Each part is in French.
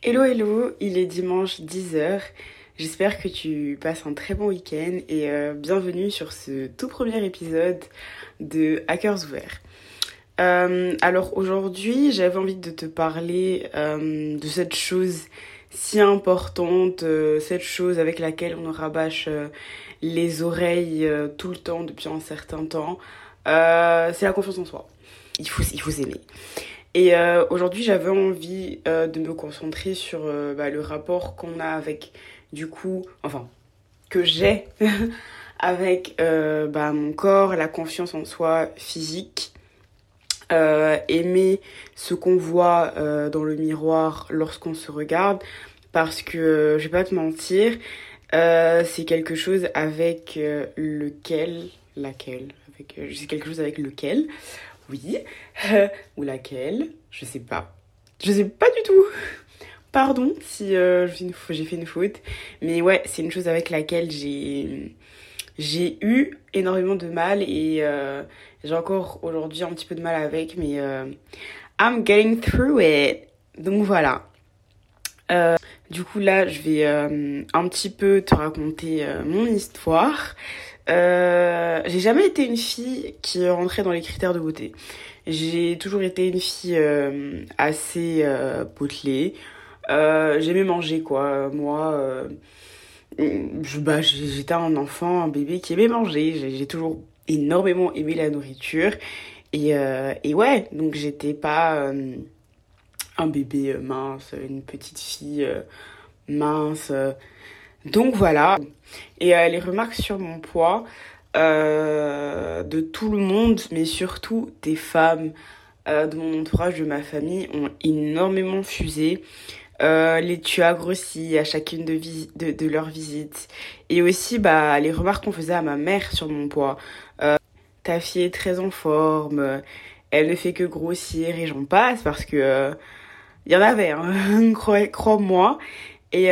Hello hello, il est dimanche 10h. J'espère que tu passes un très bon week-end et euh, bienvenue sur ce tout premier épisode de Hackers ouverts. Euh, alors aujourd'hui, j'avais envie de te parler euh, de cette chose si importante, cette chose avec laquelle on rabâche les oreilles tout le temps depuis un certain temps. c'est la confiance en soi. Il faut, il faut. Et euh, aujourd'hui, j'avais envie euh, de me concentrer sur euh, bah, le rapport qu'on a avec, du coup, enfin, que j'ai avec bah, mon corps, la confiance en soi physique, aimer ce qu'on voit dans le miroir lorsqu'on se regarde, parce que je vais pas te mentir, c'est quelque chose avec lequel, laquelle, c'est quelque chose avec lequel oui. Ou laquelle? Je sais pas. Je sais pas du tout. Pardon si euh, j'ai fait une faute. Mais ouais, c'est une chose avec laquelle j'ai eu énormément de mal et euh, j'ai encore aujourd'hui un petit peu de mal avec, mais euh, I'm getting through it. Donc voilà. du coup là, je vais un petit peu te raconter mon histoire. Euh, j'ai jamais été une fille qui rentrait dans les critères de beauté. J'ai toujours été une fille euh, assez potelée. Euh, J'aimais manger quoi. Moi, bah, j'étais un enfant, un bébé qui aimait manger. J'ai toujours énormément aimé la nourriture. Et ouais, donc j'étais pas un bébé mince, une petite fille mince. Donc voilà. Et euh, les remarques sur mon poids euh, de tout le monde, mais surtout des femmes euh, de mon entourage, de ma famille, ont énormément fusé. les tu as grossi à chacune de, leurs visites. Et aussi bah, les remarques qu'on faisait à ma mère sur mon poids. ta fille est très en forme, elle ne fait que grossir et j'en passe parce que il y en avait, hein, crois-moi. Et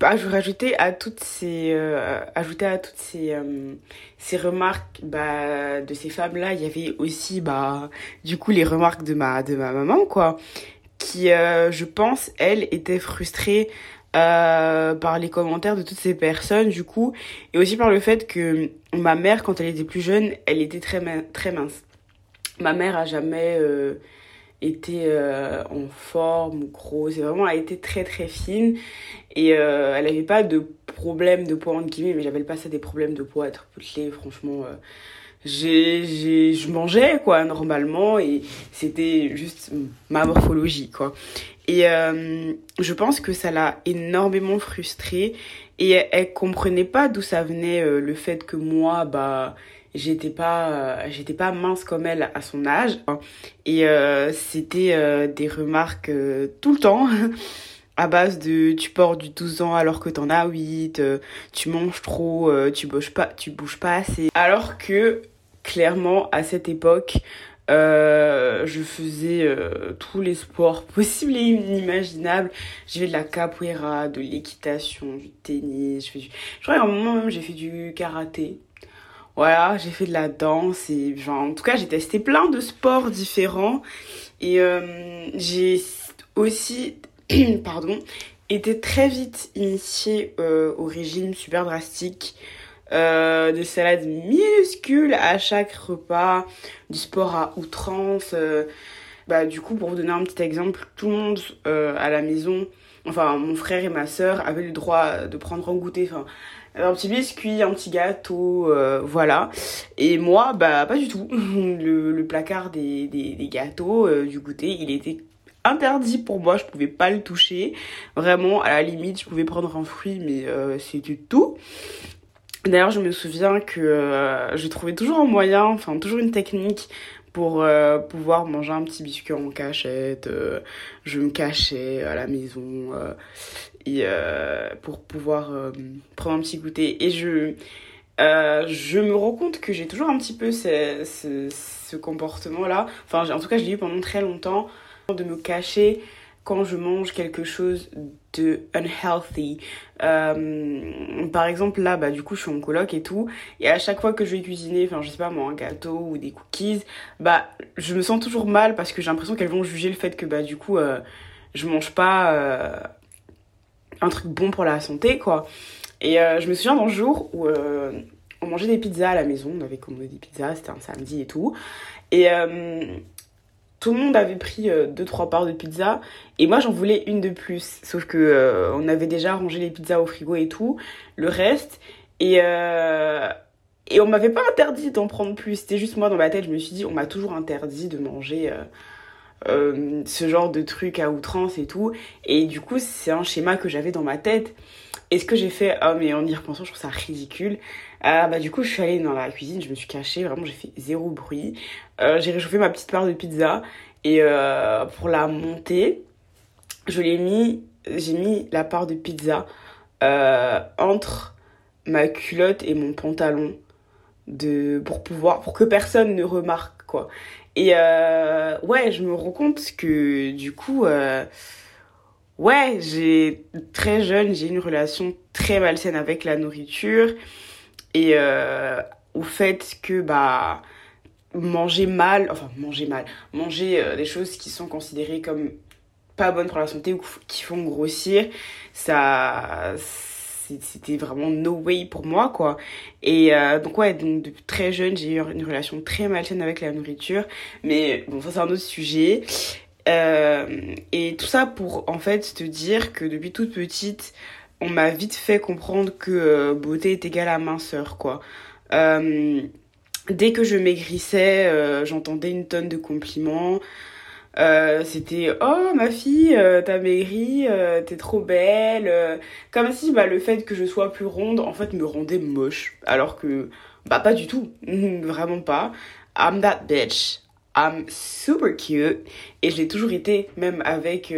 bah, je rajouter à toutes ces euh, ajouter à toutes ces euh, ces remarques bah, de ces femmes là il y avait aussi bah du coup les remarques de ma de ma maman quoi qui euh, je pense elle était frustrée par les commentaires de toutes ces personnes du coup et aussi par le fait que ma mère quand elle était plus jeune elle était très très mince. Ma mère a jamais était euh, en forme ou grosse. Et vraiment, elle était très très fine. Et euh, elle n'avait pas de problème de poids, en guillemets, mais j'appelle pas ça des problèmes de poids, être potelée, franchement. Euh, je mangeais, quoi, normalement, et c'était juste ma morphologie, quoi. Et je pense que ça l'a énormément frustrée. Et elle comprenait pas d'où ça venait le fait que moi, bah j'étais pas euh, j'étais pas mince comme elle à son âge et euh, c'était euh, des remarques tout le temps à base de tu portes du 12 ans alors que t'en as 8 tu manges trop tu bouges pas tu bouges pas assez alors que clairement à cette époque je faisais tous les sports possibles et inimaginables. J'ai fait de la capoeira, de l'équitation, du tennis. Je, fais je crois qu'à un moment même j'ai fait du karaté voilà, j'ai fait de la danse et genre, en tout cas, j'ai testé plein de sports différents et euh, j'ai aussi, pardon, été très vite initiée euh, au régime super drastique. Euh, de salades minuscules à chaque repas, du sport à outrance. Bah, du coup, pour vous donner un petit exemple, tout le monde à la maison, enfin mon frère et ma soeur avaient le droit de prendre un goûter. Un petit biscuit, un petit gâteau, euh, voilà. Et moi, bah pas du tout. Le, placard des, des, gâteaux, euh, du goûter, il était interdit pour moi, je pouvais pas le toucher. Vraiment, à la limite, je pouvais prendre un fruit, mais euh, c'était tout. D'ailleurs, je me souviens que euh, je trouvais toujours un moyen, enfin toujours une technique pour euh, pouvoir manger un petit biscuit en cachette. Euh, je me cachais à la maison euh, et, pour pouvoir prendre un petit goûter. Et je, je me rends compte que j'ai toujours un petit peu ce, ce, ce comportement-là. Enfin, en tout cas, je l'ai eu pendant très longtemps de me cacher quand je mange quelque chose de unhealthy. Euh, par exemple, là, bah, du coup, je suis en coloc et tout. Et à chaque fois que je vais cuisiner, enfin, je sais pas moi, un gâteau ou des cookies, bah, je me sens toujours mal parce que j'ai l'impression qu'elles vont juger le fait que, bah, du coup, euh, je mange pas un truc bon pour la santé, quoi. Et je me souviens d'un jour où on mangeait des pizzas à la maison, on avait commandé des pizzas, c'était un samedi et tout. Et tout le monde avait pris 2-3 parts de pizza et moi j'en voulais une de plus. Sauf que on avait déjà rangé les pizzas au frigo et tout, le reste. Et, et on m'avait pas interdit d'en prendre plus. C'était juste moi dans ma tête, je me suis dit, on m'a toujours interdit de manger euh, euh, ce genre de trucs à outrance et tout. Et du coup, c'est un schéma que j'avais dans ma tête. Et ce que j'ai fait, oh mais en y repensant, je trouve ça ridicule. Euh, bah du coup, je suis allée dans la cuisine, je me suis cachée, vraiment j'ai fait zéro bruit. j'ai réchauffé ma petite part de pizza et pour la monter, je l'ai mis, j'ai mis la part de pizza entre ma culotte et mon pantalon de pour pouvoir pour que personne ne remarque quoi et euh, ouais je me rends compte que du coup euh, ouais j'ai très jeune j'ai une relation très malsaine avec la nourriture. Et euh, au fait que bah manger mal enfin manger mal manger des choses qui sont considérées comme pas bonnes pour la santé ou qui font grossir ça c'était vraiment no way pour moi quoi. Et euh, donc ouais donc depuis très jeune j'ai eu une relation très malsaine avec la nourriture. Mais bon ça c'est un autre sujet. Euh, et tout ça pour en fait te dire que depuis toute petite on m'a vite fait comprendre que euh, beauté est égale à minceur quoi. Dès que je maigrissais j'entendais une tonne de compliments euh, c'était oh ma fille euh, t'as maigri euh, t'es trop belle comme si bah le fait que je sois plus ronde en fait me rendait moche. Alors que bah pas du tout. Vraiment pas. I'm that bitch. I'm super cute. Et je l'ai toujours été même avec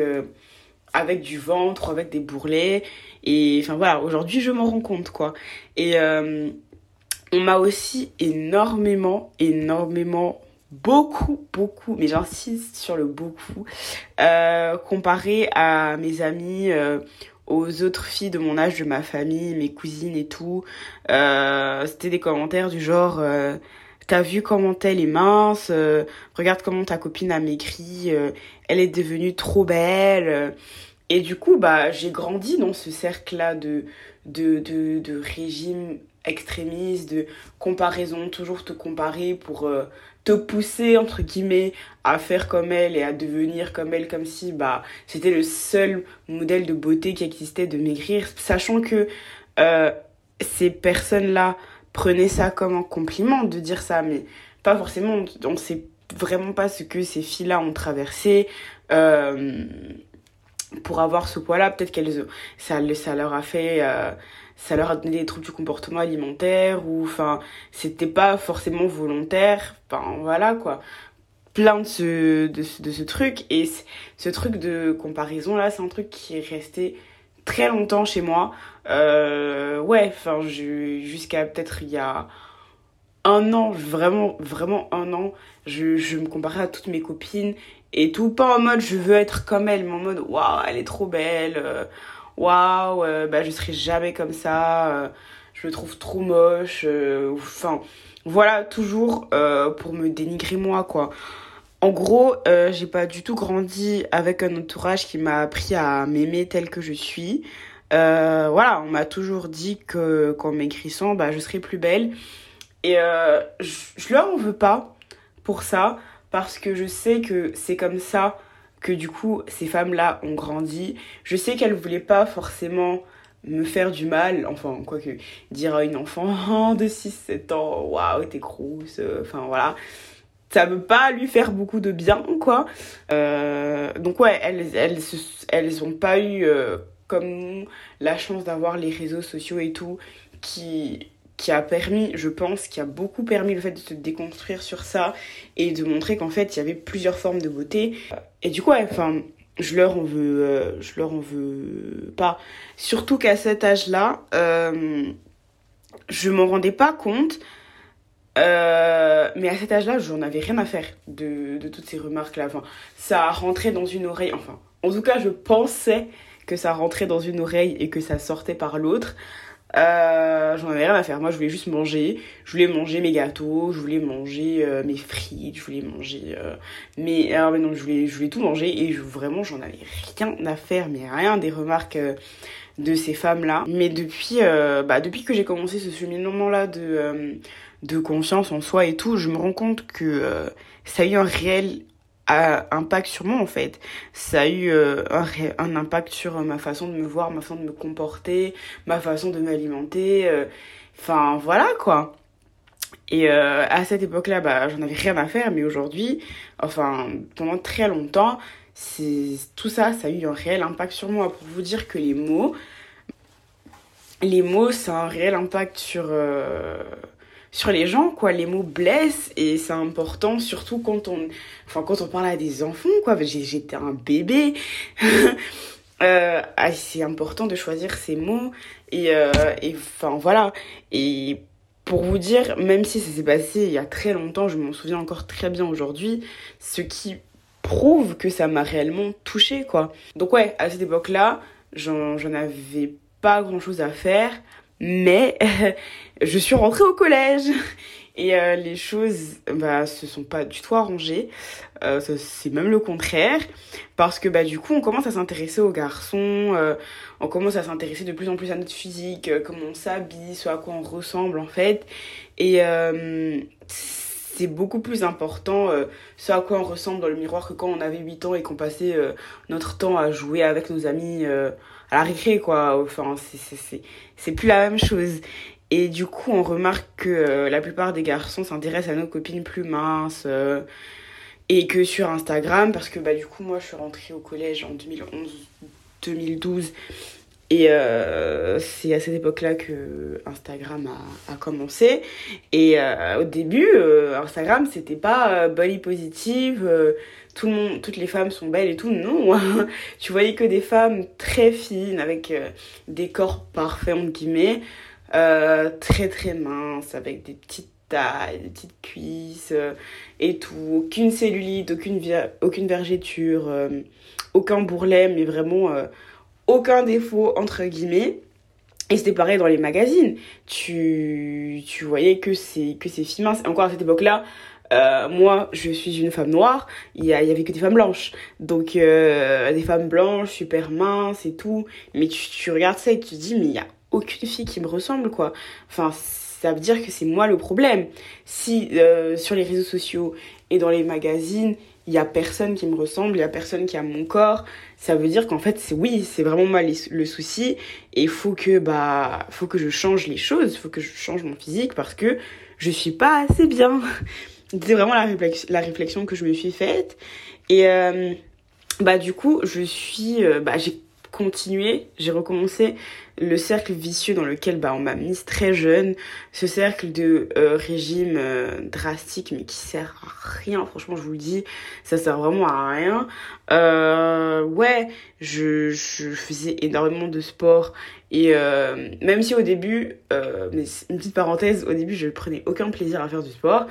avec du ventre avec des bourrelets. Et enfin voilà aujourd'hui je m'en rends compte quoi. Et on m'a aussi énormément énormément beaucoup, beaucoup, mais j'insiste sur le beaucoup, euh, comparé à mes amis, euh, aux autres filles de mon âge, de ma famille, mes cousines et tout. Euh, C'était des commentaires du genre euh, T'as vu comment elle est mince Regarde comment ta copine a maigri, elle est devenue trop belle. Et du coup, bah, j'ai grandi dans ce cercle-là de, de, de, de régime extrémiste, de comparaison, toujours te comparer pour te pousser entre guillemets à faire comme elle et à devenir comme elle comme si bah c'était le seul modèle de beauté qui existait de maigrir. Sachant que euh, ces personnes là prenaient ça comme un compliment de dire ça mais pas forcément. On sait vraiment pas ce que ces filles là ont traversé euh, pour avoir ce poids là peut-être qu'elles ça, ça leur a fait euh, ça leur a donné des troubles du comportement alimentaire ou enfin c'était pas forcément volontaire. Enfin voilà quoi. Plein de ce de, ce truc. Et ce truc de comparaison là c'est un truc qui est resté très longtemps chez moi. Euh, ouais enfin jusqu'à peut-être il y a un an vraiment vraiment un an je, je me comparais à toutes mes copines et tout. Pas en mode je veux être comme elle mais en mode waouh elle est trop belle euh, waouh, euh, bah, je serai jamais comme ça, euh, je me trouve trop moche. Euh, enfin, voilà, toujours pour me dénigrer moi, quoi. En gros, j'ai pas du tout grandi avec un entourage qui m'a appris à m'aimer tel que je suis. voilà, on m'a toujours dit que qu'en maigrissant, bah, je serais plus belle. Et je, je leur en veux pas pour ça, parce que je sais que c'est comme ça que du coup ces femmes-là ont grandi. Je sais qu'elles voulaient pas forcément me faire du mal, enfin quoique dire à une enfant de 6-7 ans, waouh t'es grosse, enfin voilà, ça veut pas lui faire beaucoup de bien quoi. Euh, donc ouais, elles, elles, ont pas eu euh, comme la chance d'avoir les réseaux sociaux et tout qui qui a permis, je pense, qui a beaucoup permis le fait de se déconstruire sur ça et de montrer qu'en fait, il y avait plusieurs formes de beauté. Et du coup, enfin, je leur en veux, euh, je leur en veux pas. Surtout qu'à cet âge-là, euh, je m'en rendais pas compte. Euh, mais à cet âge-là, j'en avais rien à faire de, de toutes ces remarques-là. Enfin, ça rentrait dans une oreille. Enfin, en tout cas, je pensais que ça rentrait dans une oreille et que ça sortait par l'autre. Euh, j'en avais rien à faire. Moi, je voulais juste manger. Je voulais manger mes gâteaux, je voulais manger euh, mes frites, je voulais manger euh, mes. Alors, mais non, je voulais, je voulais tout manger et vraiment, j'en avais rien à faire, mais rien des remarques de ces femmes-là. Mais depuis, bah, depuis que j'ai commencé ce cheminement-là de, de confiance en soi et tout, je me rends compte que ça a eu un réel impact sur moi en fait. Ça a eu euh, un, un, impact sur euh, ma façon de me voir, ma façon de me comporter, ma façon de m'alimenter. Euh, enfin voilà quoi. Et à cette époque-là, bah, j'en avais rien à faire, mais aujourd'hui, enfin pendant très longtemps, tout ça, ça a eu un réel impact sur moi. Pour vous dire que les mots, les mots, ça a un réel impact sur sur les gens, quoi. Les mots blessent et c'est important, surtout quand on, enfin, quand on parle à des enfants, quoi. J'étais un bébé. euh, ah, c'est important de choisir ses mots et, euh, voilà. Et pour vous dire, même si ça s'est passé il y a très longtemps, je m'en souviens encore très bien aujourd'hui, ce qui prouve que ça m'a réellement touché quoi. Donc ouais, à cette époque-là, j'en avais pas grand chose à faire mais je suis rentrée au collège. Et euh, les choses bah se sont pas du tout arrangées. Euh, c'est même le contraire. Parce que bah du coup on commence à s'intéresser aux garçons euh, on commence à s'intéresser de plus en plus à notre physique comment on s'habille soit à quoi on ressemble en fait. Et c'est beaucoup plus important ce à quoi on ressemble dans le miroir que quand on avait 8 ans et qu'on passait notre temps à jouer avec nos amis à la récré, quoi. Enfin, c'est plus la même chose. Et du coup, on remarque que euh, la plupart des garçons s'intéressent à nos copines plus minces. Euh, et que sur Instagram, parce que bah, du coup, moi, je suis rentrée au collège en 2011-2012. Et euh, c'est à cette époque-là que Instagram a, a commencé. Et au début, Instagram, c'était pas body positive tout le monde, toutes les femmes sont belles et tout. Non, tu voyais que des femmes très fines avec euh, des corps parfaits entre guillemets, euh, très très minces avec des petites tailles, des petites cuisses euh, et tout. Aucune cellulite, aucune, aucune vergéture, aucun bourrelet, mais vraiment aucun défaut entre guillemets. Et c'était pareil dans les magazines. Tu, tu voyais que c'est que ces filles minces. Encore à cette époque-là, euh, moi, je suis une femme noire, il y, avait que des femmes blanches. Donc, euh, des femmes blanches, super minces et tout. Mais tu, regardes ça et tu te dis, mais il n'y a aucune fille qui me ressemble, quoi. Enfin, ça veut dire que c'est moi le problème. Si euh, sur les réseaux sociaux et dans les magazines, il y a personne qui me ressemble, il y a personne qui a mon corps, ça veut dire qu'en fait, c'est oui, c'est vraiment moi le souci et faut que bah faut que je change les choses, il faut que je change mon physique parce que je suis pas assez bien. C'était vraiment la, réflexion, que je me suis faite. Et euh, bah du coup, je suis... Euh, bah, j'ai continué, j'ai recommencé le cercle vicieux dans lequel bah, on m'a mise très jeune, ce cercle de euh, régime drastique mais qui sert à rien, franchement je vous le dis, ça sert vraiment à rien. ouais, je, je faisais énormément de sport et même si au début, mais une petite parenthèse, au début je prenais aucun plaisir à faire du sport,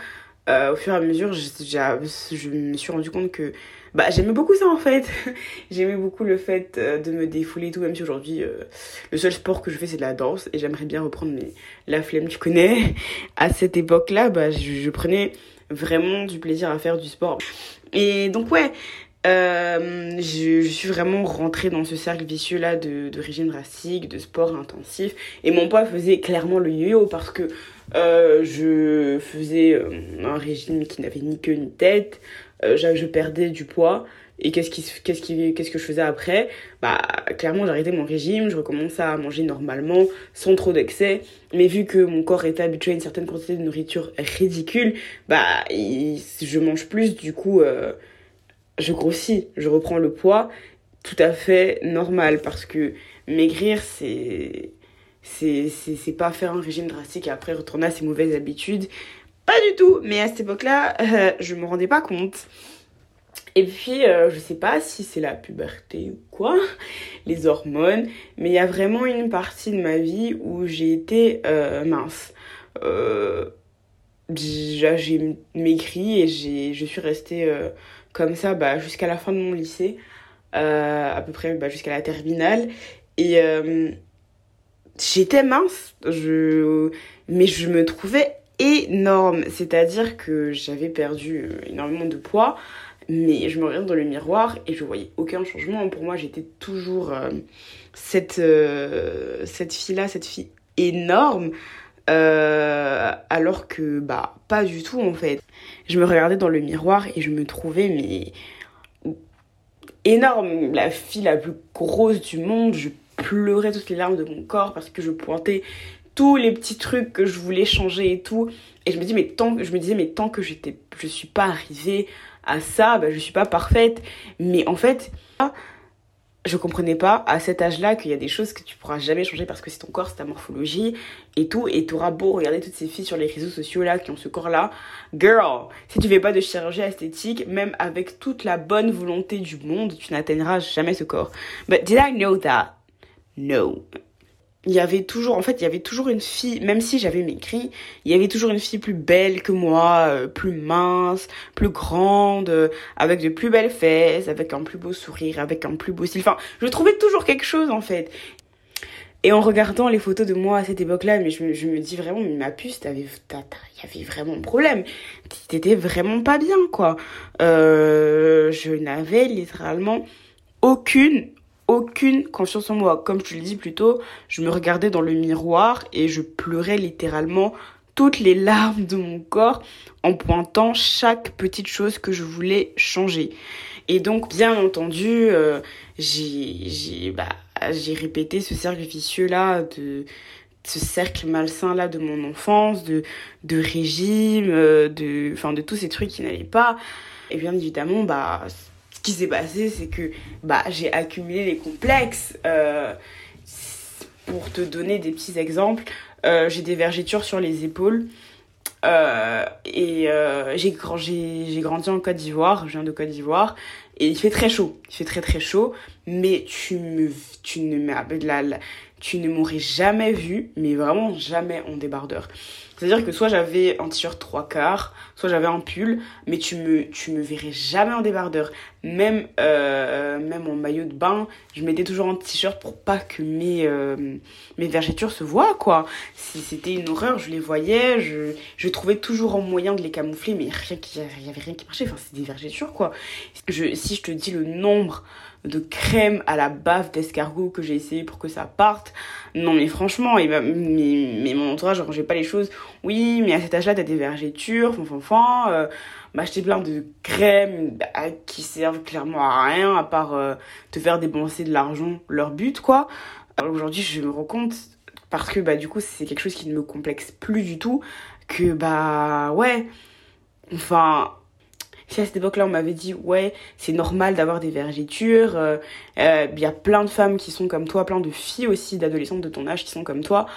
euh, au fur et à mesure, je, je, me suis rendu compte que bah, j'aimais beaucoup ça en fait. j'aimais beaucoup le fait euh, de me défouler et tout, même si aujourd'hui, euh, le seul sport que je fais, c'est de la danse et j'aimerais bien reprendre la flemme, tu connais. À cette époque-là, bah, je, prenais vraiment du plaisir à faire du sport. Et donc, ouais, je, je, suis vraiment rentrée dans ce cercle vicieux là de, régime drastique, de sport intensif. Et mon poids faisait clairement le yo-yo parce que euh, je faisais euh, un régime qui n'avait ni queue ni tête. Euh, je perdais du poids. Et qu'est-ce qui, qu'est-ce que je faisais après? Bah, clairement, j'arrêtais mon régime, je recommençais à manger normalement, sans trop d'excès. Mais vu que mon corps était habitué à une certaine quantité de nourriture ridicule, bah, je mange plus, du coup, je grossis, je reprends le poids tout à fait normal parce que maigrir, c'est c'est pas faire un régime drastique et après retourner à ses mauvaises habitudes. Pas du tout, mais à cette époque-là, euh, je me rendais pas compte. Et puis, euh, je sais pas si c'est la puberté ou quoi, les hormones, mais il y a vraiment une partie de ma vie où j'ai été euh, mince. j'ai maigri et je suis restée comme ça bah, jusqu'à la fin de mon lycée, à peu près bah, jusqu'à la terminale. Et j'étais mince, mais je me trouvais énorme. C'est-à-dire que j'avais perdu énormément de poids, mais je me regardais dans le miroir et je voyais aucun changement. Pour moi, j'étais toujours euh, cette, euh, cette fille-là, cette fille énorme. Euh, alors que bah pas du tout en fait. Je me regardais dans le miroir et je me trouvais mais énorme, la fille la plus grosse du monde. Je pleurais toutes les larmes de mon corps parce que je pointais tous les petits trucs que je voulais changer et tout. Et je me dis mais tant je me disais mais tant que j'étais je suis pas arrivée à ça, bah, je suis pas parfaite. Mais en fait, je comprenais pas à cet âge-là qu'il y a des choses que tu pourras jamais changer parce que c'est ton corps, c'est ta morphologie et tout. Et tu auras beau regarder toutes ces filles sur les réseaux sociaux là qui ont ce corps-là. Girl, si tu fais pas de chirurgie esthétique, même avec toute la bonne volonté du monde, tu n'atteindras jamais ce corps. But did I know that? No il y avait toujours, en fait, il y avait toujours une fille, même si j'avais maigri, il y avait toujours une fille plus belle que moi, euh, plus mince, plus grande, euh, avec de plus belles fesses, avec un plus beau sourire, avec un plus beau style. Enfin, je trouvais toujours quelque chose, en fait. Et en regardant les photos de moi à cette époque-là, mais je me, je me dis vraiment, mais ma puce, il y avait vraiment un problème. T'étais vraiment pas bien, quoi. Euh, je n'avais littéralement aucune, aucune confiance en moi. Comme je te le dis plus tôt, je me regardais dans le miroir et je pleurais littéralement toutes les larmes de mon corps en pointant chaque petite chose que je voulais changer. Et donc, bien entendu, euh, j'ai bah, répété ce cercle vicieux-là de ce cercle malsain là de mon enfance de de régime euh, de enfin de tous ces trucs qui n'allaient pas et bien évidemment bah ce qui s'est passé, c'est que bah, j'ai accumulé les complexes. Euh, pour te donner des petits exemples, euh, j'ai des vergetures sur les épaules. Euh, et j'ai grandi en Côte d'Ivoire, je viens de Côte d'Ivoire, et il fait très chaud, il fait très très chaud, mais tu me, tu ne, la, la, tu ne m'aurais jamais vu, mais vraiment jamais en débardeur. C'est-à-dire que soit j'avais un t-shirt trois quarts, soit j'avais un pull, mais tu me, me verrais jamais en débardeur. Même, euh, même en maillot de bain, je mettais toujours un t-shirt pour pas que mes, euh, vergetures se voient, quoi. C'était une horreur, je les voyais, je, trouvais toujours un moyen de les camoufler, mais rien y avait rien qui marchait. Enfin, c'est des vergetures, quoi. Si je te dis le nombre de crème à la bave d'escargot que j'ai essayé pour que ça parte. Non mais franchement, et bah, mais, mais, mon entourage rangeait pas les choses. Oui, mais à cet âge-là, t'as des vergetures, enfin, euh, m'acheter plein de crèmes bah, qui servent clairement à rien à part euh, te faire dépenser de l'argent, leur but quoi. Aujourd'hui, je me rends compte parce que bah du coup, c'est quelque chose qui ne me complexe plus du tout que bah ouais, enfin si à cette époque-là on m'avait dit ouais c'est normal d'avoir des vergetures, il euh, euh, y a plein de femmes qui sont comme toi, plein de filles aussi d'adolescentes de ton âge qui sont comme toi,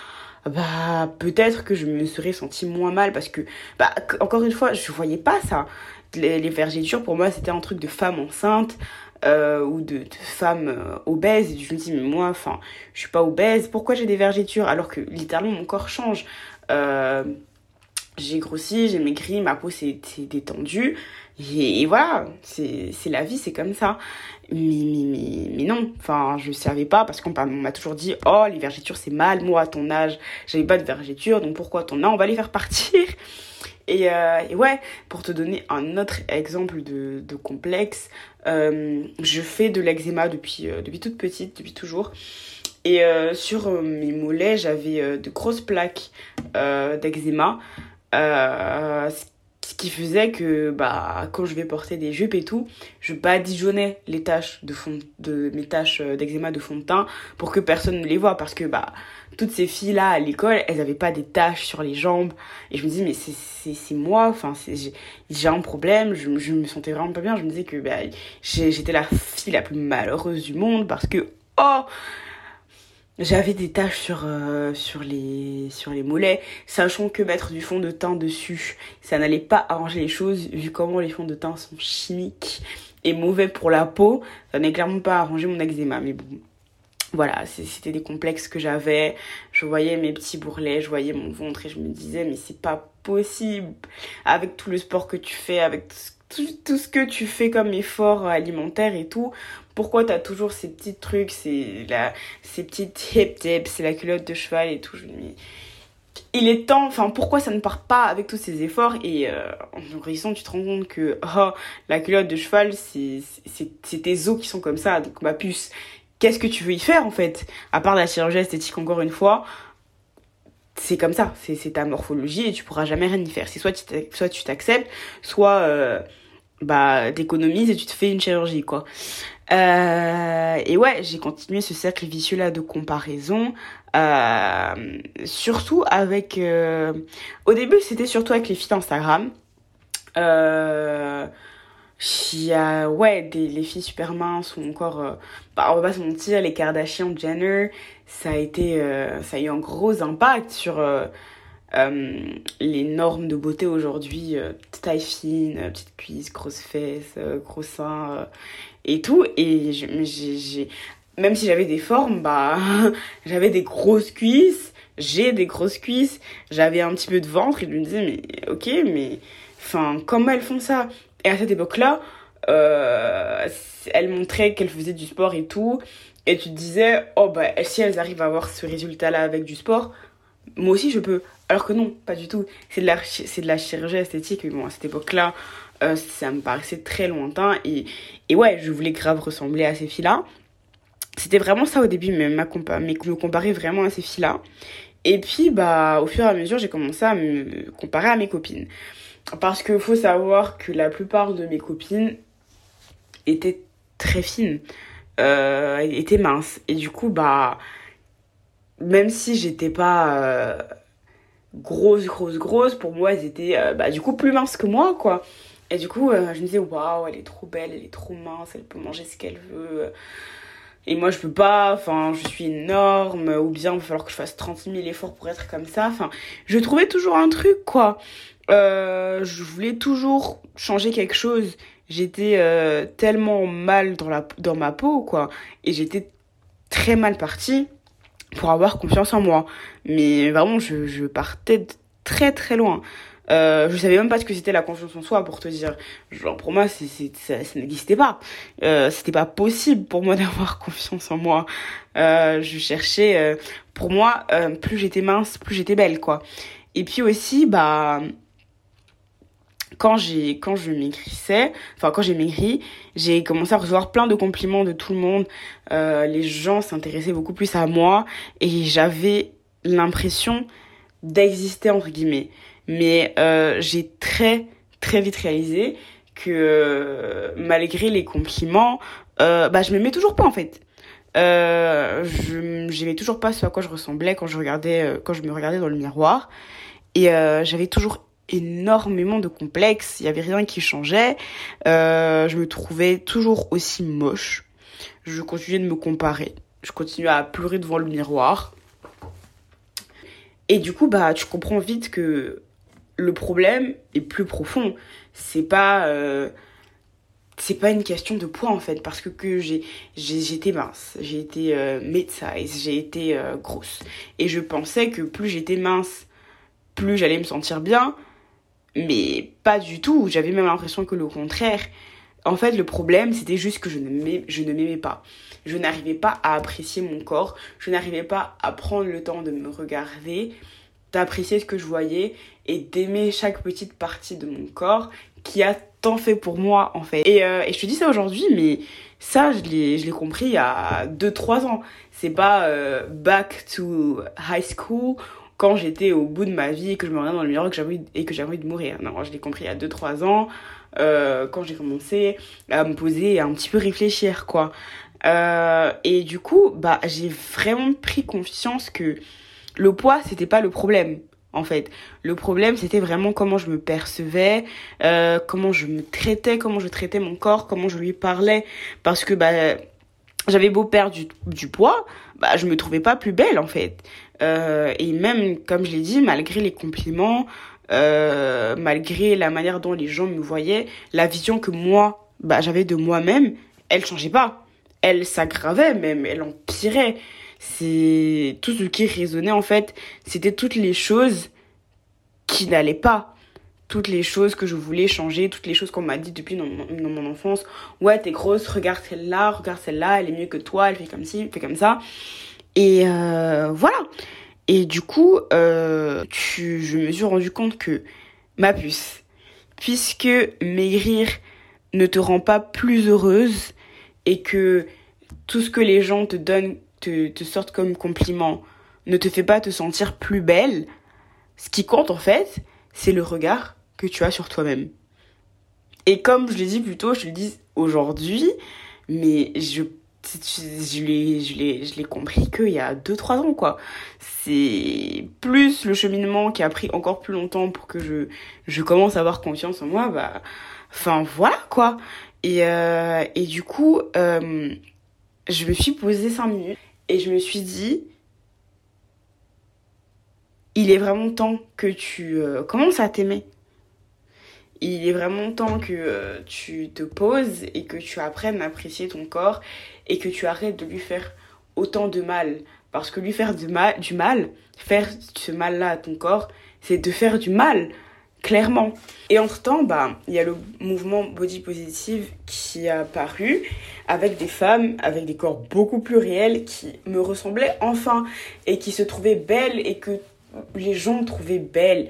bah peut-être que je me serais sentie moins mal parce que bah encore une fois je voyais pas ça. Les, vergetures pour moi c'était un truc de femme enceinte. Euh, ou de, de femmes euh, obèses je me dis mais moi enfin je suis pas obèse pourquoi j'ai des vergetures? Alors que littéralement mon corps change j'ai grossi, j'ai maigri, ma peau s'est détendue. Et, voilà, c'est la vie, c'est comme ça. Mais, mais, mais, non, enfin, je ne savais pas parce qu'on m'a toujours dit Oh, les vergetures, c'est mal. Moi, à ton âge, j'avais pas de vergetures, donc pourquoi ton as? On va les faire partir. Et, euh, et, ouais, pour te donner un autre exemple de, complexe, euh, je fais de l'eczéma depuis, euh, depuis toute petite, depuis toujours. Et sur mes mollets, j'avais de grosses plaques d'eczéma. Euh, ce qui faisait que bah quand je vais porter des jupes et tout, je badigeonnais les taches de fond de mes taches euh, d'eczéma de fond de teint pour que personne ne les voit parce que bah toutes ces filles là à l'école, elles avaient pas des taches sur les jambes. Et je me dis mais c'est c'est moi, enfin j'ai un problème, je, je me sentais vraiment pas bien, je me disais que bah j'étais la fille la plus malheureuse du monde parce que oh j'avais des taches sur, euh, les, sur mollets, sachant que mettre du fond de teint dessus, ça n'allait pas arranger les choses, vu comment les fonds de teint sont chimiques et mauvais pour la peau, ça n'allait clairement pas arranger mon eczéma, mais bon. Voilà, c'était des complexes que j'avais. Je voyais mes petits bourrelets, je voyais mon ventre et je me disais, mais c'est pas possible. Avec tout le sport que tu fais, avec tout ce que tu fais comme effort alimentaire et tout, pourquoi t'as toujours ces petits trucs, ces, la, ces petites hip tips, c'est la culotte de cheval et tout. Il est temps, enfin pourquoi ça ne part pas avec tous ces efforts et euh, en grandissant tu te rends compte que oh, la culotte de cheval c'est tes os qui sont comme ça, donc ma puce, qu'est-ce que tu veux y faire en fait? À part la chirurgie esthétique encore une fois, c'est comme ça, c'est ta morphologie et tu pourras jamais rien y faire. C'est soit tu soit tu t'acceptes, soit euh, bah t'économises et tu te fais une chirurgie quoi. Euh, et ouais, j'ai continué ce cercle vicieux là de comparaison, euh, surtout avec. Euh, au début, c'était surtout avec les filles d'Instagram. Euh, y a ouais des les filles super minces ou encore euh, bah, on va pas se mentir les Kardashian Jenner ça a été ça a eu un gros impact sur les normes de beauté aujourd'hui taille fine petite cuisse grosse fesse gros seins et tout et j'ai même si j'avais des formes bah j'avais des grosses cuisses j'ai des grosses cuisses j'avais un petit peu de ventre et je me disais mais ok mais enfin comment elles font ça? Et à cette époque-là, euh, elle montrait qu'elle faisait du sport et tout. Et tu te disais, oh bah si elles arrivent à avoir ce résultat-là avec du sport, moi aussi je peux. Alors que non, pas du tout. C'est de la, c'est de la chirurgie esthétique. Mais bon, à cette époque-là, ça me paraissait très lointain. Et, et ouais, je voulais grave ressembler à ces filles-là. C'était vraiment ça au début, mais, ma compa mais me comparer vraiment à ces filles-là. Et puis, bah, au fur et à mesure, j'ai commencé à me comparer à mes copines. Parce qu'il faut savoir que la plupart de mes copines étaient très fines, euh, étaient minces. Et du coup, bah, même si j'étais pas euh, grosse, grosse, grosse, pour moi, elles étaient euh, bah, du coup plus minces que moi, quoi. Et du coup, euh, je me disais, waouh, elle est trop belle, elle est trop mince, elle peut manger ce qu'elle veut. Et moi, je peux pas, enfin, je suis énorme, ou bien il va falloir que je fasse 30 000 efforts pour être comme ça. Enfin, je trouvais toujours un truc, quoi. Euh, je voulais toujours changer quelque chose. J'étais euh, tellement mal dans, la, dans ma peau, quoi. Et j'étais très mal partie pour avoir confiance en moi. Mais vraiment, je, je partais de très très loin. Euh, je savais même pas ce que c'était la confiance en soi pour te dire. Genre pour moi, c'est, c'est, ça, ça n'existait pas. Euh, c'était pas possible pour moi d'avoir confiance en moi. Euh, je cherchais, euh, pour moi, euh, plus j'étais mince, plus j'étais belle quoi. Et puis aussi, bah quand j'ai quand je maigrissais enfin quand j'ai maigri j'ai commencé à recevoir plein de compliments de tout le monde euh, les gens s'intéressaient beaucoup plus à moi et j'avais l'impression d'exister entre guillemets mais euh, j'ai très très vite réalisé que euh, malgré les compliments euh, bah je m'aimais toujours pas en fait. Euh, je j'aimais toujours pas ce à quoi je ressemblais quand je regardais quand je me regardais dans le miroir. Et j'avais toujours énormément de complexes, il y avait rien qui changeait, je me trouvais toujours aussi moche, je continuais de me comparer, je continuais à pleurer devant le miroir. Et du coup, bah, tu comprends vite que le problème est plus profond. C'est pas, euh, c'est pas une question de poids en fait, parce que, que j'ai, j'étais mince, j'ai été euh, mid-size, j'ai été euh, grosse. Et je pensais que plus j'étais mince, plus j'allais me sentir bien, mais pas du tout. J'avais même l'impression que le contraire. En fait, le problème, c'était juste que je ne m'aimais pas. Je n'arrivais pas à apprécier mon corps. Je n'arrivais pas à prendre le temps de me regarder, d'apprécier ce que je voyais et d'aimer chaque petite partie de mon corps qui a tant fait pour moi, en fait. Et, euh, et je te dis ça aujourd'hui, mais ça, je l'ai compris il y a 2-3 ans. C'est pas euh, back to high school quand j'étais au bout de ma vie et que je me regardais dans le miroir et que j'avais envie de mourir. Non, je l'ai compris il y a 2-3 ans, euh, quand j'ai commencé à me poser et à un petit peu réfléchir, quoi. Euh, et du coup, bah, j'ai vraiment pris conscience que le poids, c'était pas le problème. En fait, le problème, c'était vraiment comment je me percevais, euh, comment je me traitais, comment je traitais mon corps, comment je lui parlais. Parce que, bah, j'avais beau perdre du, poids, bah, je me trouvais pas plus belle, en fait. Euh, et même, comme je l'ai dit, malgré les compliments, euh, malgré la manière dont les gens me voyaient, la vision que moi, bah, j'avais de moi-même, elle changeait pas. Elle s'aggravait même, elle empirait. C'est tout ce qui résonnait en fait, c'était toutes les choses qui n'allaient pas. toutes les choses que je voulais changer, toutes les choses qu'on m'a dit depuis dans mon, enfance. Ouais, t'es grosse, regarde celle-là, regarde celle-là, elle est mieux que toi, elle fait comme ci, elle fait comme ça. Et euh, voilà. Et du coup, euh, tu, je me suis rendu compte que ma puce, puisque maigrir ne te rend pas plus heureuse et que tout ce que les gens te donnent, te, te sortent comme compliment, ne te fait pas te sentir plus belle, ce qui compte en fait, c'est le regard que tu as sur toi-même. Et comme je l'ai dit plus tôt, je le dis aujourd'hui, mais je je l'ai je l'ai je l'ai compris qu'il y a 2 3 ans quoi. C'est plus le cheminement qui a pris encore plus longtemps pour que je je commence à avoir confiance en moi bah enfin voilà quoi. Et euh, et du coup euh, je me suis posé 5 minutes et je me suis dit il est vraiment temps que tu euh, commences à t'aimer. Il est vraiment temps que euh, tu te poses et que tu apprennes à apprécier ton corps et que tu arrêtes de lui faire autant de mal. Parce que lui faire du mal, du mal faire ce mal-là à ton corps, c'est de faire du mal, clairement. Et entre-temps, bah, il y a le mouvement body positive qui a apparu avec des femmes avec des corps beaucoup plus réels qui me ressemblaient enfin et qui se trouvaient belles et que les gens trouvaient belles.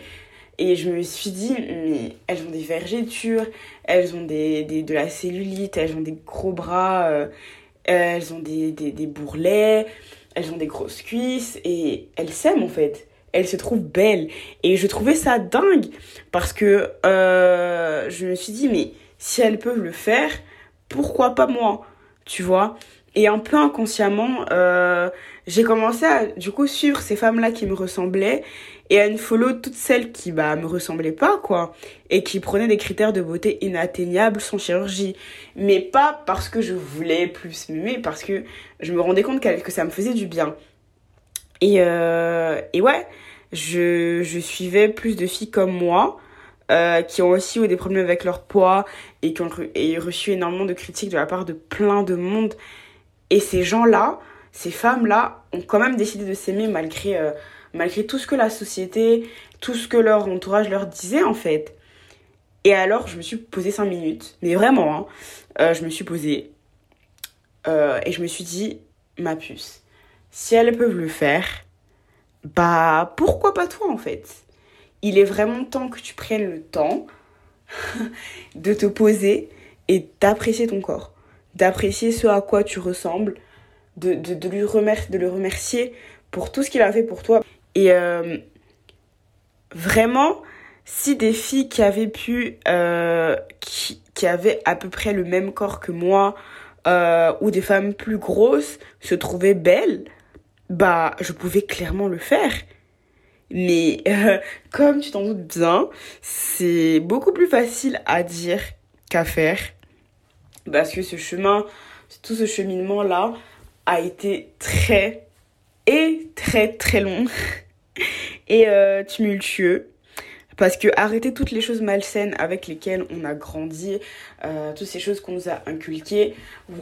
Et je me suis dit, mais elles ont des vergetures, elles ont des de la cellulite, elles ont des gros bras, euh, elles ont des, des, des, bourrelets, elles ont des grosses cuisses, et elles s'aiment en fait. Elles se trouvent belles. Et je trouvais ça dingue, parce que euh, je me suis dit, mais si elles peuvent le faire, pourquoi pas moi Tu vois? Et un peu inconsciemment, euh, j'ai commencé à du coup suivre ces femmes-là qui me ressemblaient et à une follow toutes celles qui bah me ressemblaient pas quoi et qui prenaient des critères de beauté inatteignables sans chirurgie. Mais pas parce que je voulais plus mais parce que je me rendais compte que ça me faisait du bien. Et, euh, et ouais, je, suivais plus de filles comme moi. Euh, qui ont aussi eu des problèmes avec leur poids et qui ont reçu énormément de critiques de la part de plein de monde et ces gens-là, ces femmes-là, ont quand même décidé de s'aimer malgré, euh, malgré tout ce que la société, tout ce que leur entourage leur disait en fait. Et alors, je me suis posé 5 minutes, mais vraiment, hein, je me suis posée et je me suis dit, ma puce, si elles peuvent le faire, bah pourquoi pas toi en fait? Il est vraiment temps que tu prennes le temps de te poser et d'apprécier ton corps d'apprécier ce à quoi tu ressembles, de, lui remercier, le remercier pour tout ce qu'il a fait pour toi. Et euh, vraiment, si des filles qui avaient pu, euh, qui, qui, avaient à peu près le même corps que moi, euh, ou des femmes plus grosses se trouvaient belles, bah, je pouvais clairement le faire. Mais comme tu t'en doutes bien, c'est beaucoup plus facile à dire qu'à faire parce que ce chemin, tout ce cheminement-là a été très et très très long et euh, tumultueux. Parce que arrêter toutes les choses malsaines avec lesquelles on a grandi, euh, toutes ces choses qu'on nous a inculquées,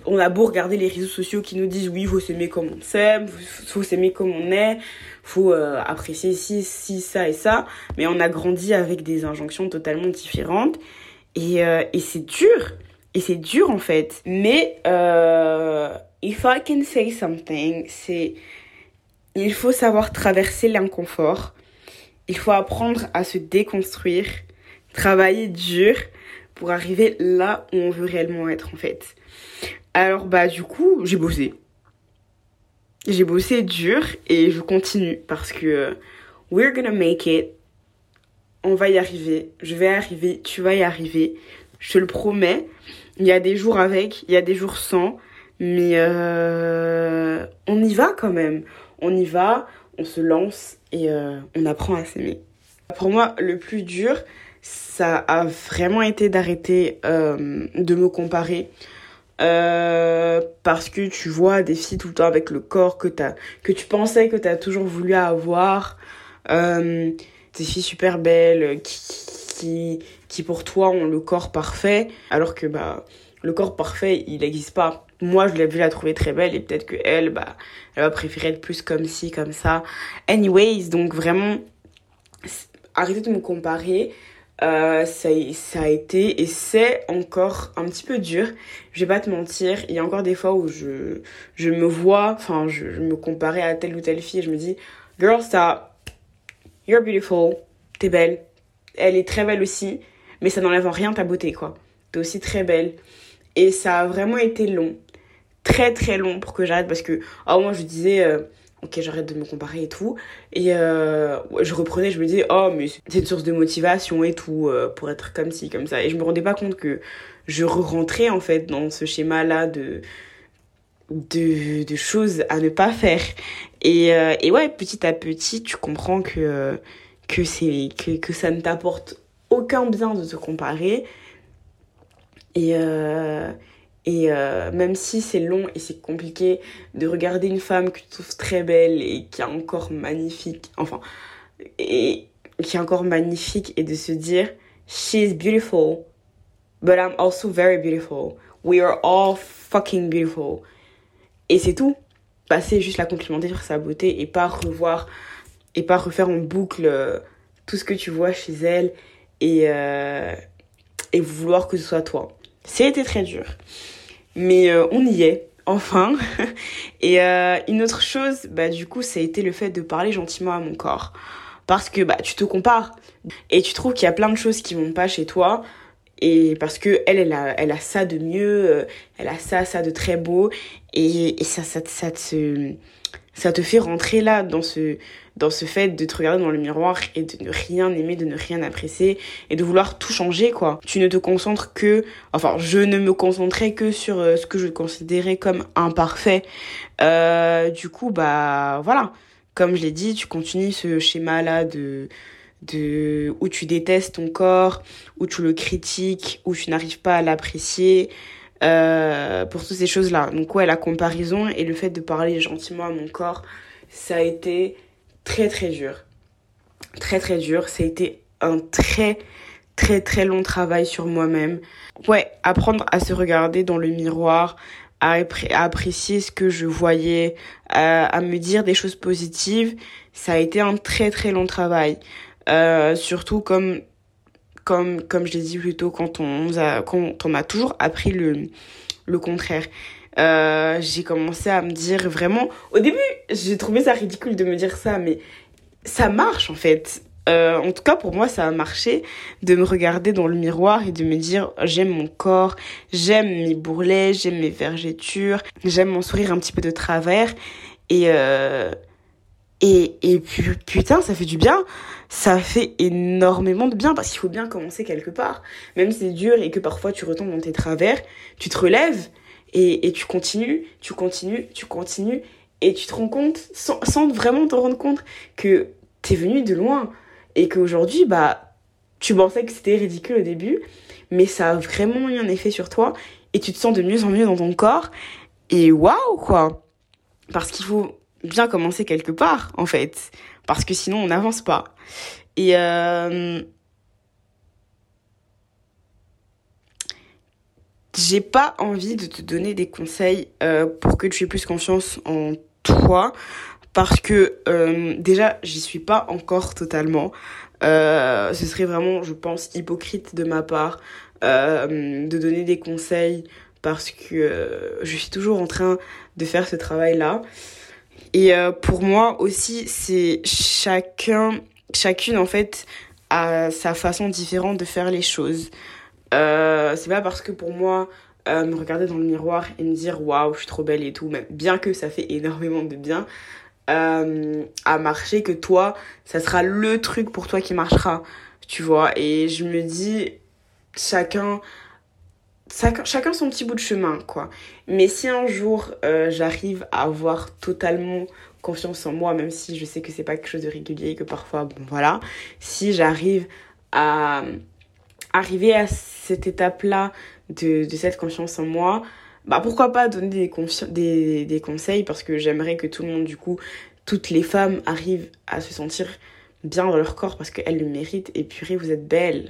on a beau regarder les réseaux sociaux qui nous disent oui, faut s'aimer comme on s'aime, faut s'aimer comme on est, faut euh, apprécier ci, ci, ça et ça, mais on a grandi avec des injonctions totalement différentes et, euh, et c'est dur. Et c'est dur en fait. Mais if I can say something, c'est il faut savoir traverser l'inconfort. Il faut apprendre à se déconstruire, travailler dur pour arriver là où on veut réellement être en fait. Alors bah du coup, j'ai bossé. J'ai bossé dur et je continue parce que euh, we're gonna make it. On va y arriver, je vais arriver, tu vas y arriver, je te le promets. Il y a des jours avec, il y a des jours sans, mais euh, on y va quand même. On y va, on se lance et euh, on apprend à s'aimer. Pour moi, le plus dur, ça a vraiment été d'arrêter euh, de me comparer. parce que tu vois des filles tout le temps avec le corps que, que tu pensais que tu as toujours voulu avoir. des filles super belles qui, qui, qui pour toi ont le corps parfait, alors que bah le corps parfait, il n'existe pas. Moi, je l'ai vu la trouver très belle et peut-être que elle, bah, elle va préférer être plus comme ci, comme ça. Anyways, donc vraiment, arrêtez de me comparer. euh, ça, ça a été et c'est encore un petit peu dur. Je vais pas te mentir, il y a encore des fois où je, je me vois, enfin, je, me comparais à telle ou telle fille et je me dis, girl, stop, you're beautiful, t'es belle. Elle est très belle aussi, mais ça n'enlève en rien ta beauté, quoi. T'es aussi très belle. Et ça a vraiment été long, très très long pour que j'arrête parce que, oh, moi je disais, euh, ok j'arrête de me comparer et tout. Et euh, je reprenais je me disais oh mais c'est une source de motivation et tout euh, pour être comme ci comme ça. Et je me rendais pas compte que je rentrais en fait dans ce schéma là de de, de choses à ne pas faire. Et, et ouais petit à petit tu comprends que que c'est que, que ça ne t'apporte aucun bien de te comparer. Et et euh, même si c'est long et c'est compliqué de regarder une femme que tu trouves très belle et qui est encore magnifique, enfin, et qui est encore magnifique et de se dire, she's beautiful, but I'm also very beautiful. We are all fucking beautiful. Et c'est tout. Passer juste la complimenter sur sa beauté et pas revoir et pas refaire en boucle euh, tout ce que tu vois chez elle et, euh, et vouloir que ce soit toi. C'était très dur. Mais euh, on y est, enfin. Et euh, une autre chose, bah, du coup, ça a été le fait de parler gentiment à mon corps. Parce que bah, tu te compares et tu trouves qu'il y a plein de choses qui vont pas chez toi. Et parce que elle, elle a, elle a ça de mieux, euh, elle a ça, ça de très beau. Et, et ça, ça, ça, te, ça te fait rentrer là dans ce, dans ce fait de te regarder dans le miroir et de ne rien aimer, de ne rien apprécier et de vouloir tout changer quoi. Tu ne te concentres que, enfin je ne me concentrais que sur euh, ce que je considérais comme imparfait. Euh, du coup bah voilà, comme je l'ai dit, tu continues ce schéma là de de où tu détestes ton corps, où tu le critiques, où tu n'arrives pas à l'apprécier. Euh, pour toutes ces choses-là. Donc ouais, la comparaison et le fait de parler gentiment à mon corps, ça a été très très dur. Très très dur. Ça a été un très très très long travail sur moi-même. Ouais, apprendre à se regarder dans le miroir, à, apprécier ce que je voyais, à, me dire des choses positives, ça a été un très très long travail. Euh, surtout comme comme comme je l'ai dit plus tôt quand on a quand on m'a toujours appris le le contraire. Euh, j'ai commencé à me dire vraiment. Au début, j'ai trouvé ça ridicule de me dire ça, mais ça marche en fait. Euh, en tout cas, pour moi, ça a marché de me regarder dans le miroir et de me dire j'aime mon corps, j'aime mes bourrelets, j'aime mes vergetures, j'aime mon sourire un petit peu de travers. Et, euh, et, et putain, ça fait du bien. Ça fait énormément de bien parce qu'il faut bien commencer quelque part. Même si c'est dur et que parfois tu retombes dans tes travers, tu te relèves et, tu continues, tu continues, tu continues, et tu te rends compte, sans, sans vraiment te rendre compte, que t'es venu de loin, et qu'aujourd'hui, bah, tu pensais que c'était ridicule au début, mais ça a vraiment eu un effet sur toi, et tu te sens de mieux en mieux dans ton corps, et waouh, quoi Parce qu'il faut bien commencer quelque part, en fait, parce que sinon on n'avance pas. Et... Euh j'ai pas envie de te donner des conseils euh, pour que tu aies plus confiance en toi. Parce que euh, déjà j'y suis pas encore totalement. Ce serait vraiment je pense hypocrite de ma part de donner des conseils parce que je suis toujours en train de faire ce travail là et euh, pour moi aussi c'est chacun chacune en fait a sa façon différente de faire les choses euh, c'est pas parce que pour moi, euh, me regarder dans le miroir et me dire waouh, je suis trop belle et tout, même bien que ça fait énormément de bien euh, à marcher, que toi, ça sera le truc pour toi qui marchera, tu vois. Et je me dis, chacun, chacun, son petit bout de chemin, quoi. Mais si un jour j'arrive à avoir totalement confiance en moi, même si je sais que c'est pas quelque chose de régulier, que parfois, bon voilà, si j'arrive à arriver à cette étape-là de, cette confiance en moi, bah pourquoi pas donner des, conseils parce que j'aimerais que tout le monde, du coup, toutes les femmes arrivent à se sentir bien dans leur corps parce qu'elles le méritent. Et purée, vous êtes belle.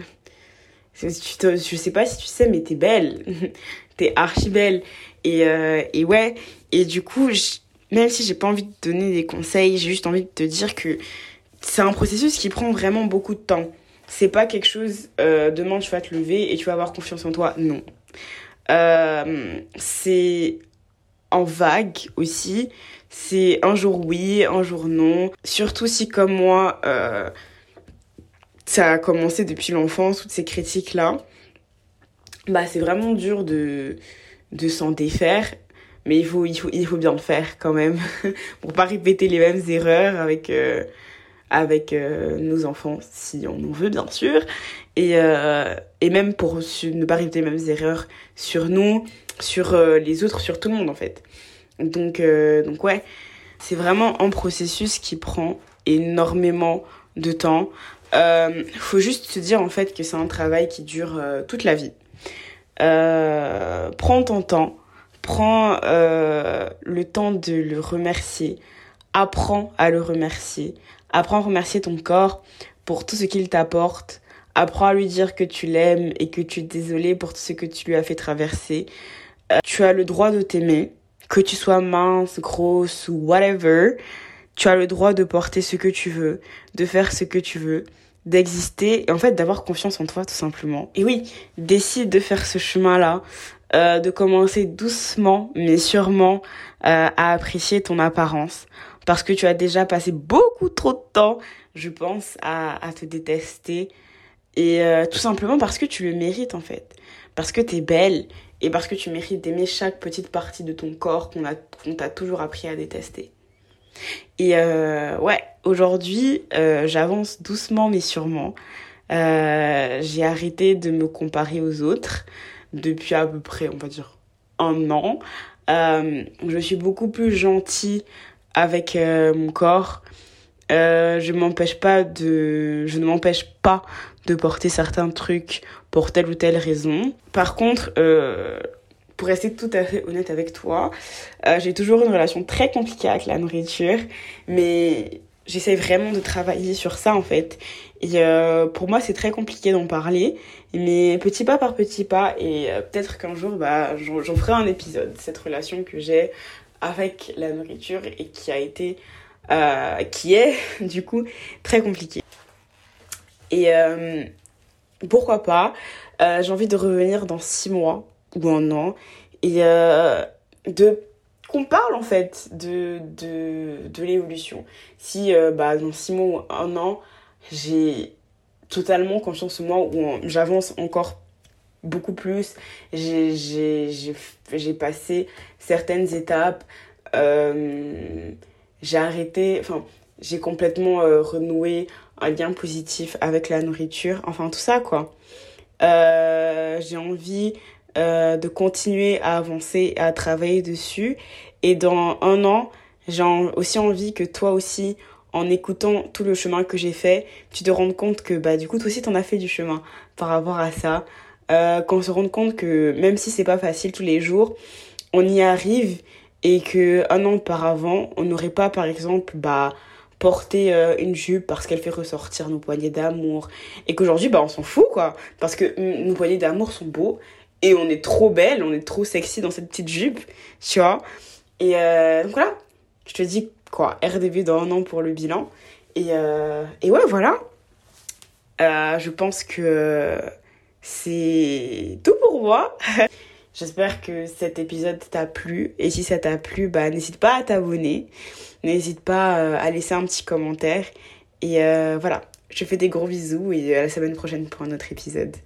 Je sais pas si tu sais, mais t'es belle. t'es archi belle. Et, euh, et ouais, et du coup, même si j'ai pas envie de te donner des conseils, j'ai juste envie de te dire que c'est un processus qui prend vraiment beaucoup de temps c'est pas quelque chose, euh, demain tu vas te lever et tu vas avoir confiance en toi. Non. Euh, c'est en vague aussi. C'est un jour oui, un jour non. Surtout si comme moi, euh, ça a commencé depuis l'enfance, toutes ces critiques-là. Bah c'est vraiment dur de, de s'en défaire. Mais il faut, il, faut, il faut bien le faire quand même. pour pas répéter les mêmes erreurs avec, euh, avec euh, nos enfants, si on en veut bien sûr. Et, euh, et même pour ne pas répéter les mêmes erreurs sur nous, sur les autres, sur tout le monde en fait. Donc, donc ouais, c'est vraiment un processus qui prend énormément de temps. Euh, faut juste se dire en fait que c'est un travail qui dure toute la vie. prends ton temps, prends le temps de le remercier, apprends à le remercier, apprends à remercier ton corps pour tout ce qu'il t'apporte, apprends à lui dire que tu l'aimes et que tu es désolé pour tout ce que tu lui as fait traverser. Euh, tu as le droit de t'aimer, que tu sois mince, grosse ou whatever. Tu as le droit de porter ce que tu veux, de faire ce que tu veux, d'exister et en fait d'avoir confiance en toi tout simplement. Et oui, décide de faire ce chemin-là, euh, de commencer doucement mais sûrement euh, à apprécier ton apparence parce que tu as déjà passé beaucoup trop de temps, je pense, à, te détester et euh, tout simplement parce que tu le mérites en fait. Parce que tu es belle et parce que tu mérites d'aimer chaque petite partie de ton corps qu'on t'a toujours appris à détester. Et euh, ouais, aujourd'hui, euh, j'avance doucement mais sûrement. Euh, j'ai arrêté de me comparer aux autres depuis à peu près, on va dire, un an. Je suis beaucoup plus gentille avec mon corps. Je m'empêche pas de, je ne m'empêche pas de porter certains trucs pour telle ou telle raison. Par contre, pour rester tout à fait honnête avec toi, euh, j'ai toujours une relation très compliquée avec la nourriture, mais j'essaie vraiment de travailler sur ça en fait. Et euh, pour moi, c'est très compliqué d'en parler, mais petit pas par petit pas, et euh, peut-être qu'un jour, bah, j'en ferai un épisode, cette relation que j'ai avec la nourriture et qui a été, qui est du coup très compliquée. Et pourquoi pas, j'ai envie de revenir dans six mois ou un an et de qu'on parle en fait de, de, de l'évolution. Si euh, bah, dans six mois ou un an, j'ai totalement confiance en moi ou j'avance encore beaucoup plus, j'ai passé certaines étapes, euh, j'ai arrêté, enfin j'ai complètement euh, renoué un lien positif avec la nourriture, enfin tout ça quoi. Euh, j'ai envie euh, de continuer à avancer à travailler dessus. Et dans un an, j'ai aussi envie que toi aussi, en écoutant tout le chemin que j'ai fait, tu te rendes compte que bah du coup toi aussi t'en as fait du chemin par rapport à ça. Euh, qu'on se rende compte que même si c'est pas facile tous les jours, on y arrive et que un an auparavant, on n'aurait pas par exemple bah porter euh, une jupe parce qu'elle fait ressortir nos poignets d'amour et qu'aujourd'hui bah on s'en fout quoi parce que mm, nos poignets d'amour sont beaux et on est trop belle, on est trop sexy dans cette petite jupe, tu vois. Et euh, donc voilà, je te dis quoi, RDV dans un an pour le bilan. Et, euh, et ouais, voilà. Euh, je pense que c'est tout pour moi. J'espère que cet épisode t'a plu. Et si ça t'a plu, bah, n'hésite pas à t'abonner. N'hésite pas à laisser un petit commentaire. Et voilà, je fais des gros bisous et à la semaine prochaine pour un autre épisode.